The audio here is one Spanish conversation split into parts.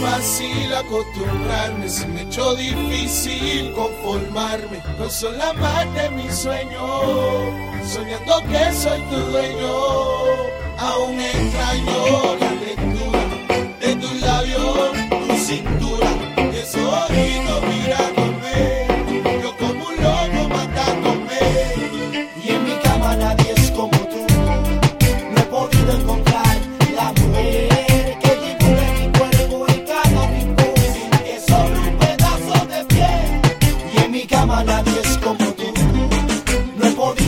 fácil acostumbrarme, se me echó difícil conformarme. No son la más de mis sueños, soñando que soy tu dueño. Aún extraño la lectura de tus labios, tu cintura,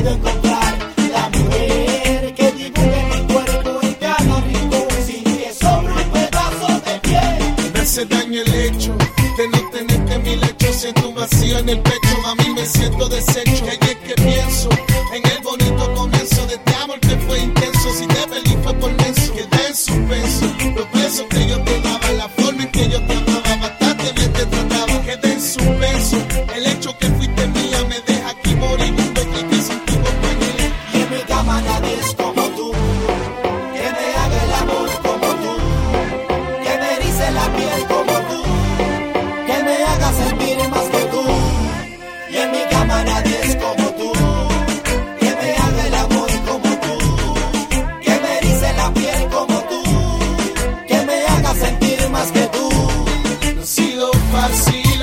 No he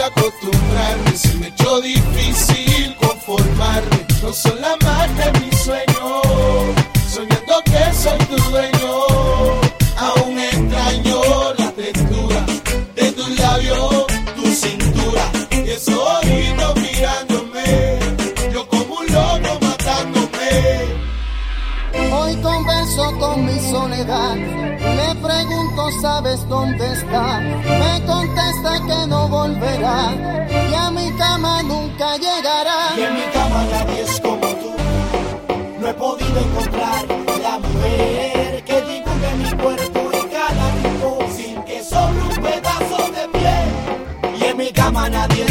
acostumbrarme, se me echó difícil conformarme. No son la más de mis sueños, soñando que soy tu dueño. Aún extraño la textura de tus labios, tu cintura y esos ojitos mirándome. Yo como un loco matándome. Hoy converso con mi soledad. Le pregunto, ¿sabes dónde está? Llegará. Y en mi cama nadie es como tú. No he podido encontrar la mujer que dibuje mi cuerpo en cada rincón sin que sobre un pedazo de piel. Y en mi cama nadie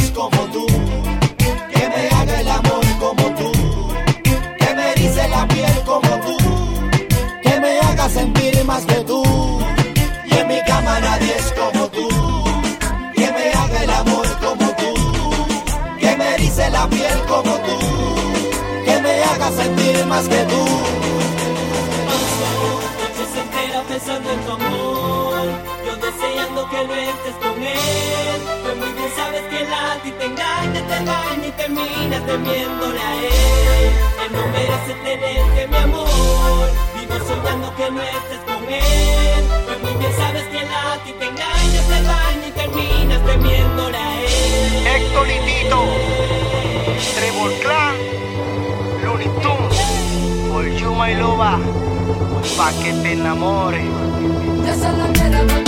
pensando en tu amor. Yo deseando que no estés con él. Pues muy bien sabes que él a ti te engaña, te engaña y terminas temiéndole a él. Él no merece tenerte mi amor. Vivo soñando que no estés con él. Pues muy bien sabes que él a ti te engaña, te engaña y terminas temiéndole a él. Héctor y Tito, Trevor Clan, Looney Tunes, por You My Loba, pa' que te enamores. Yo solo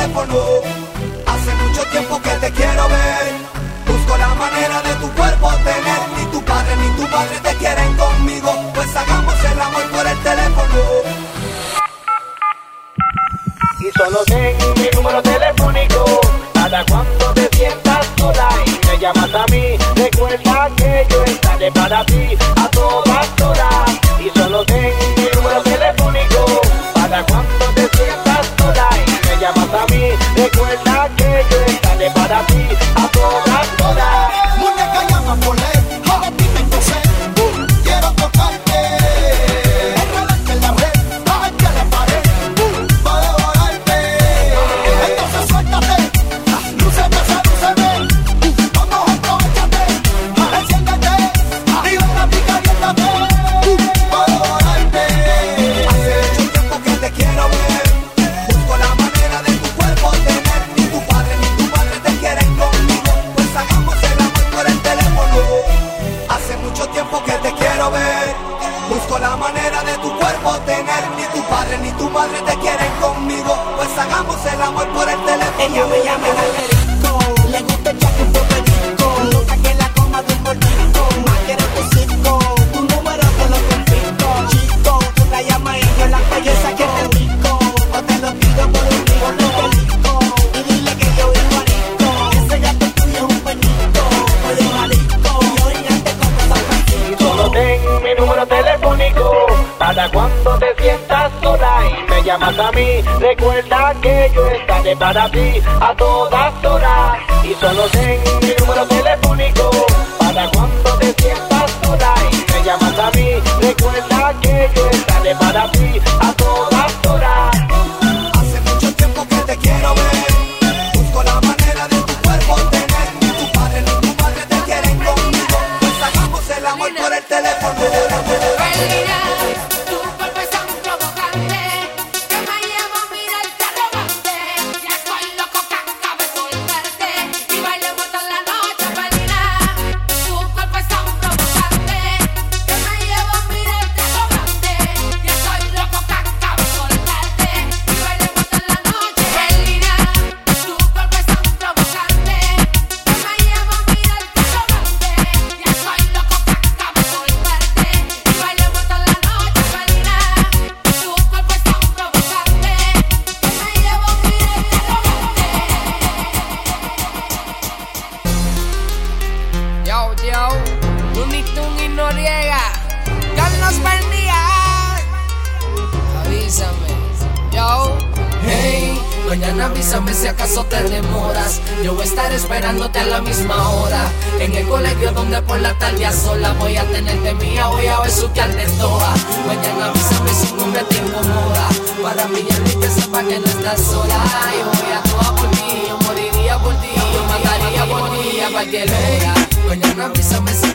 teléfono. Hace mucho tiempo que te quiero ver. Busco la manera de tu cuerpo tener. Ni tu padre ni tu padre te quieren conmigo. Pues hagamos el amor por el teléfono. Y solo tengo mi número telefónico. Cada cuando te sientas sola y me llamas a mí. Recuerda que yo estaré para ti. that llamas a mí, recuerda que yo estaré para ti a todas horas. Y solo tengo mi número telefónico para cuando te sientas sola y me llamas a mí, recuerda que yo estaré para ti Ahora avísame si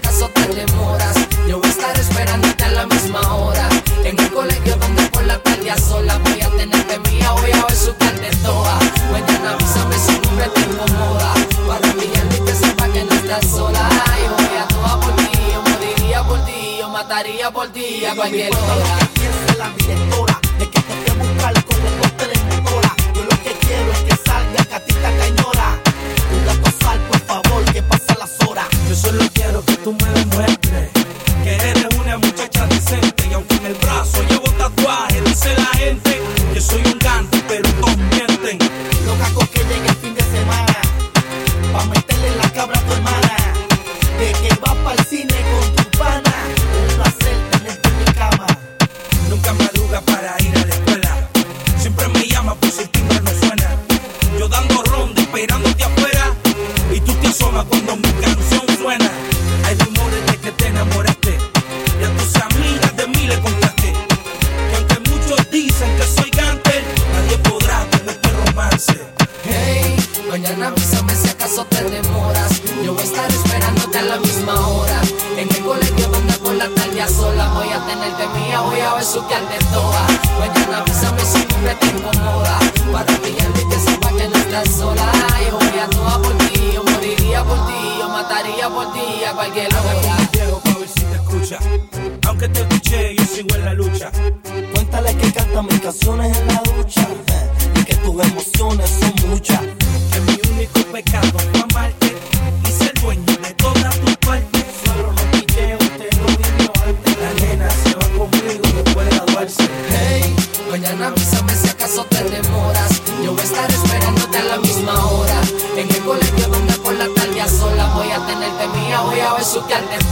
cantas mis canciones en la ducha y que tus emociones son muchas. Que mi único pecado fue amarte y ser dueño de todas tus partes. Solo los picheos tengo niño antes. La nena se va conmigo después de graduarse. Hey, mañana avísame si acaso te demoras. Yo voy a estar esperándote a la misma hora. En el colegio donde por la tarde a sola voy a tenerte mía, voy a besuquearte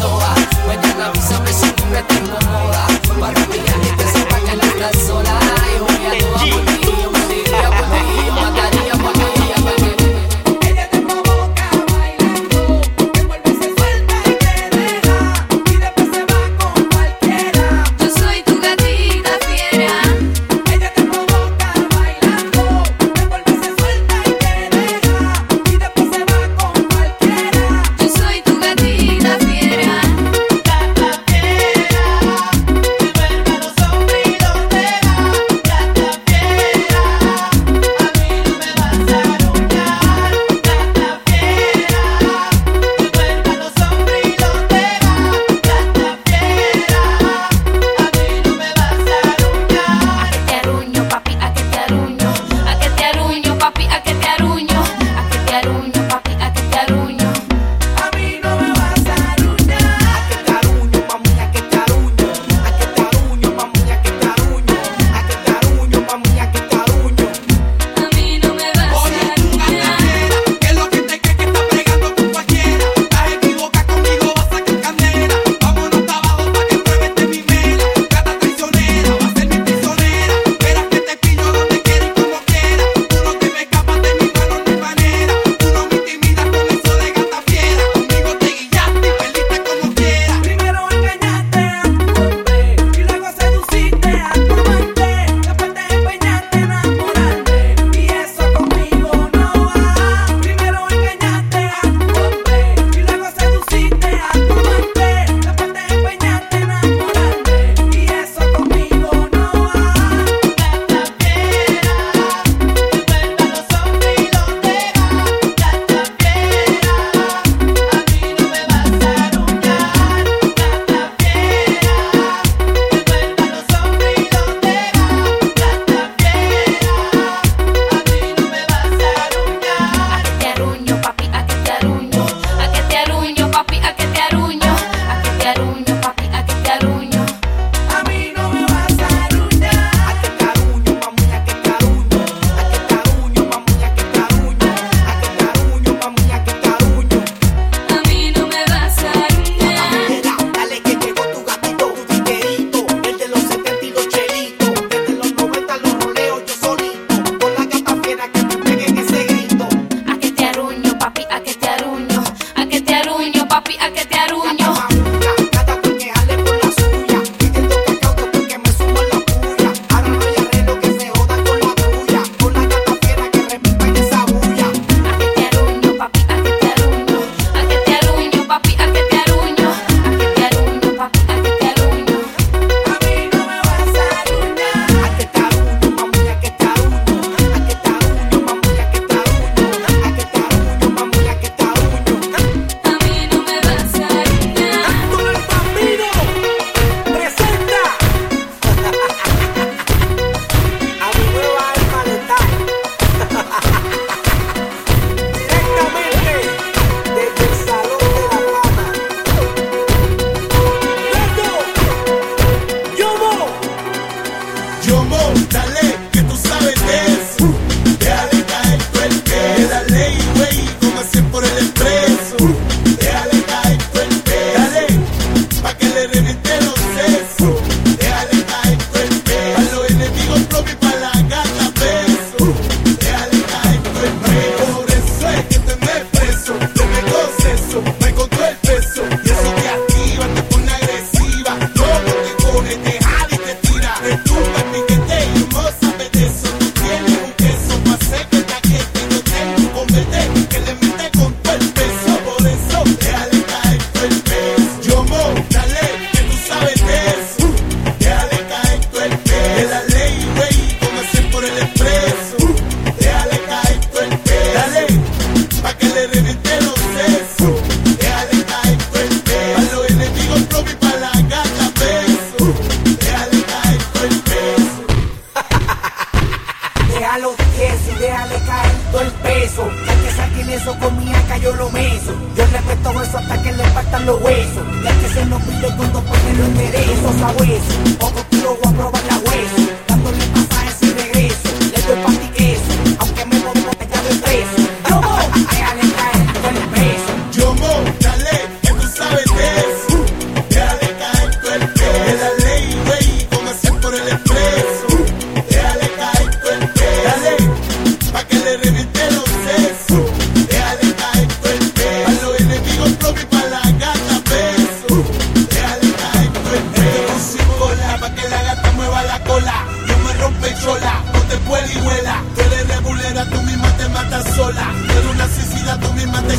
yo lo meso. Yo respeto eso hasta que le faltan los huesos. La que se nos pide cuando pone los derechos a hueso.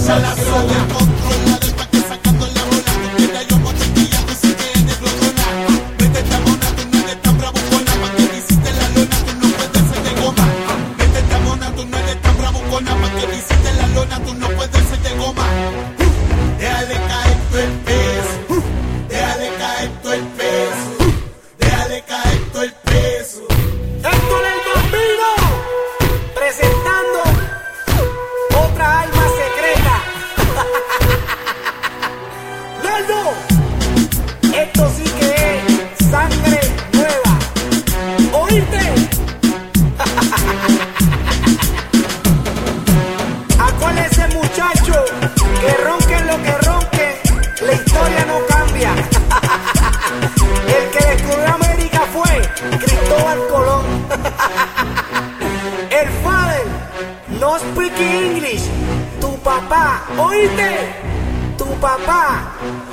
a la zona. papá.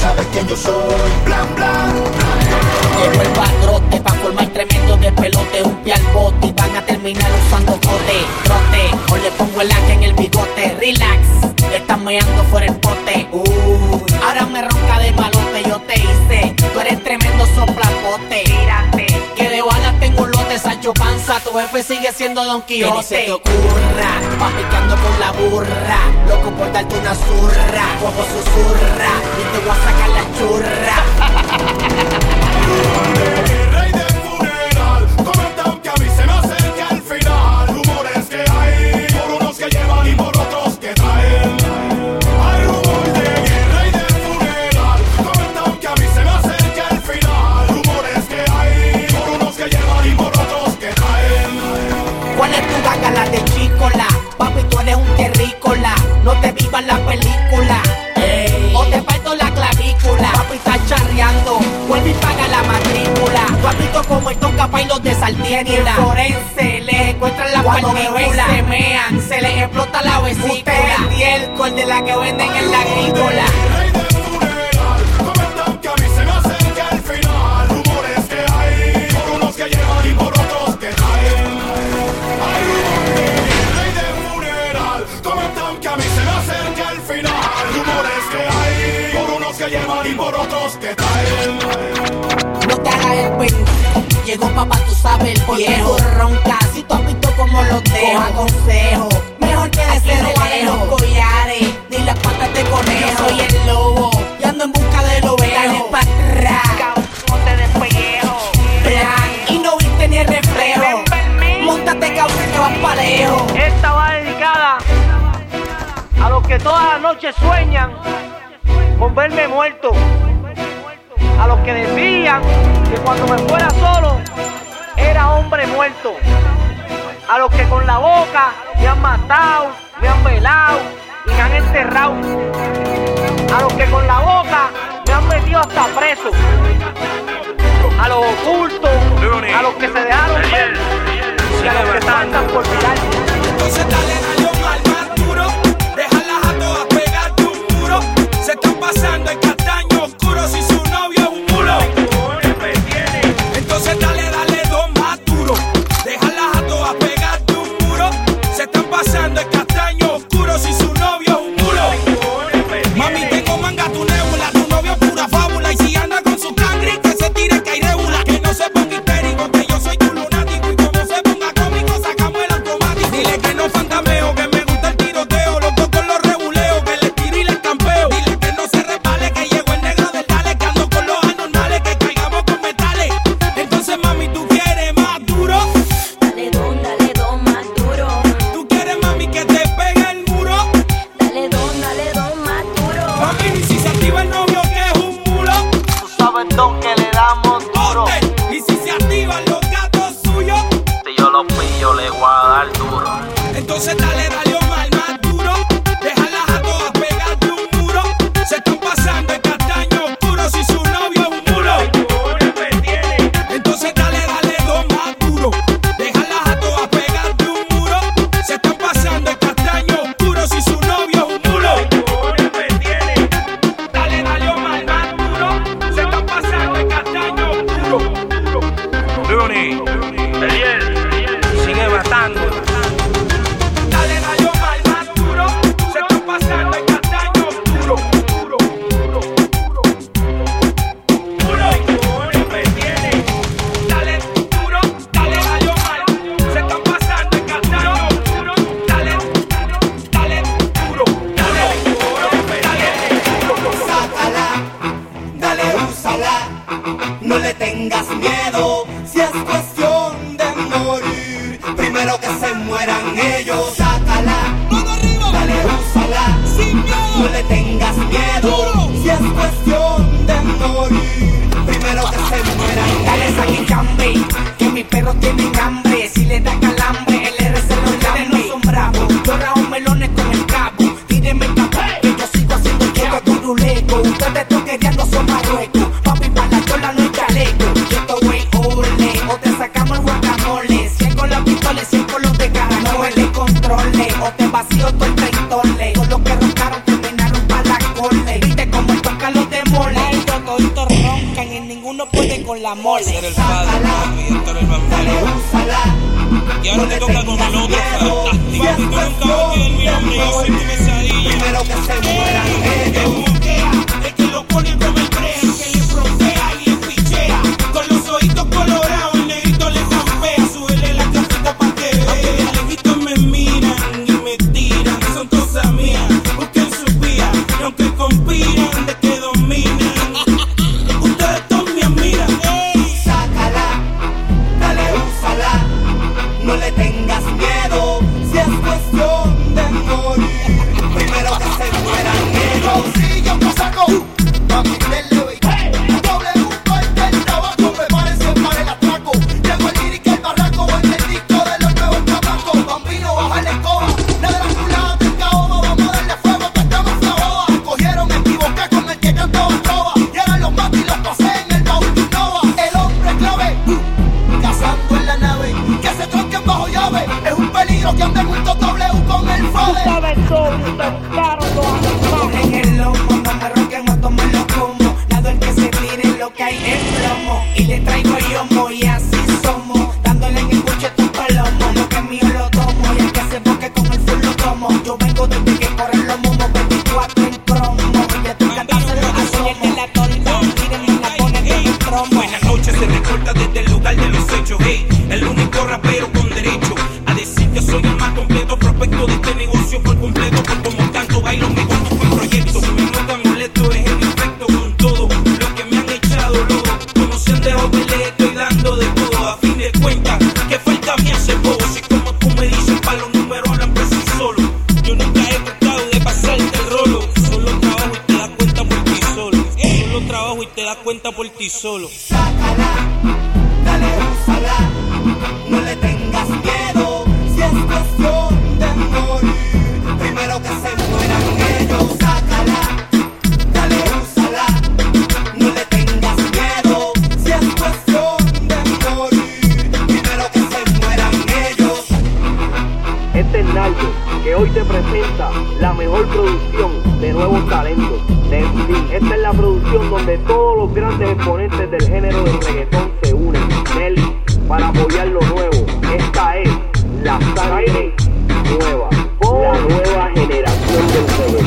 sabes quién yo soy blan blan. Llegó el padrote pa' colmar tremendo de pelote, un pie al bote van a terminar usando bote, trote, o le pongo el hack en el bigote, relax, le están meando fuera el pote, uh, ahora me ronca de malote, yo te hice, tú eres tremendo soplapote hecho panza, tu jefe sigue siendo Don Quijote. Que se te ocurra, vas picando con la burra, loco por darte una zurra, huevo susurra, y te voy a sacar la churra. la película. Ey. O te parto la clavícula. Papi está charreando, vuelve y paga la matrícula. Papito como el tonca y los de Saltienida. Forense, le encuentran la Cuando partícula. se mean, se les explota la vesícula. Usted es el, el de la que venden en la agrícola. se llevan y por otros te traen. No te hagas el pendejo. Llegó papá, tú sabes el viejo. Ronca, si tú has visto como lo deja. Con nunca ia matar o so vacío todo el los que roncaron terminaron para la Viste como tocan los demoles. Todos roncan y ninguno puede con la mole. Ser el padre, el. Y ahora te toca con el otro fantástico. Nunca a mi desde el lugar de los hechos. Hey, el único rapero con derecho a decir que soy el más completo prospecto de este negocio por completo. Por como canto, bailo, me conduzco en proyecto. Mi nota molesto es el efecto con todo lo que me han echado lodo. Conociendo de joven, le estoy dando de todo. A fin de cuentas, que falta me hace bobo. Si como tú me dices, pa' los números hablan por sí solo. Yo nunca he tratado de pasarte el rolo. Solo trabajo y te das cuenta por ti solo. Solo trabajo y te das cuenta por ti solo. Este es Nayo, que hoy te presenta la mejor producción de nuevos talentos. De Esta es la producción donde todos los grandes exponentes del género del reggaetón se unen. Nelly, para apoyar lo nuevo. Esta es la sangre nueva, la nueva generación del reggaetón.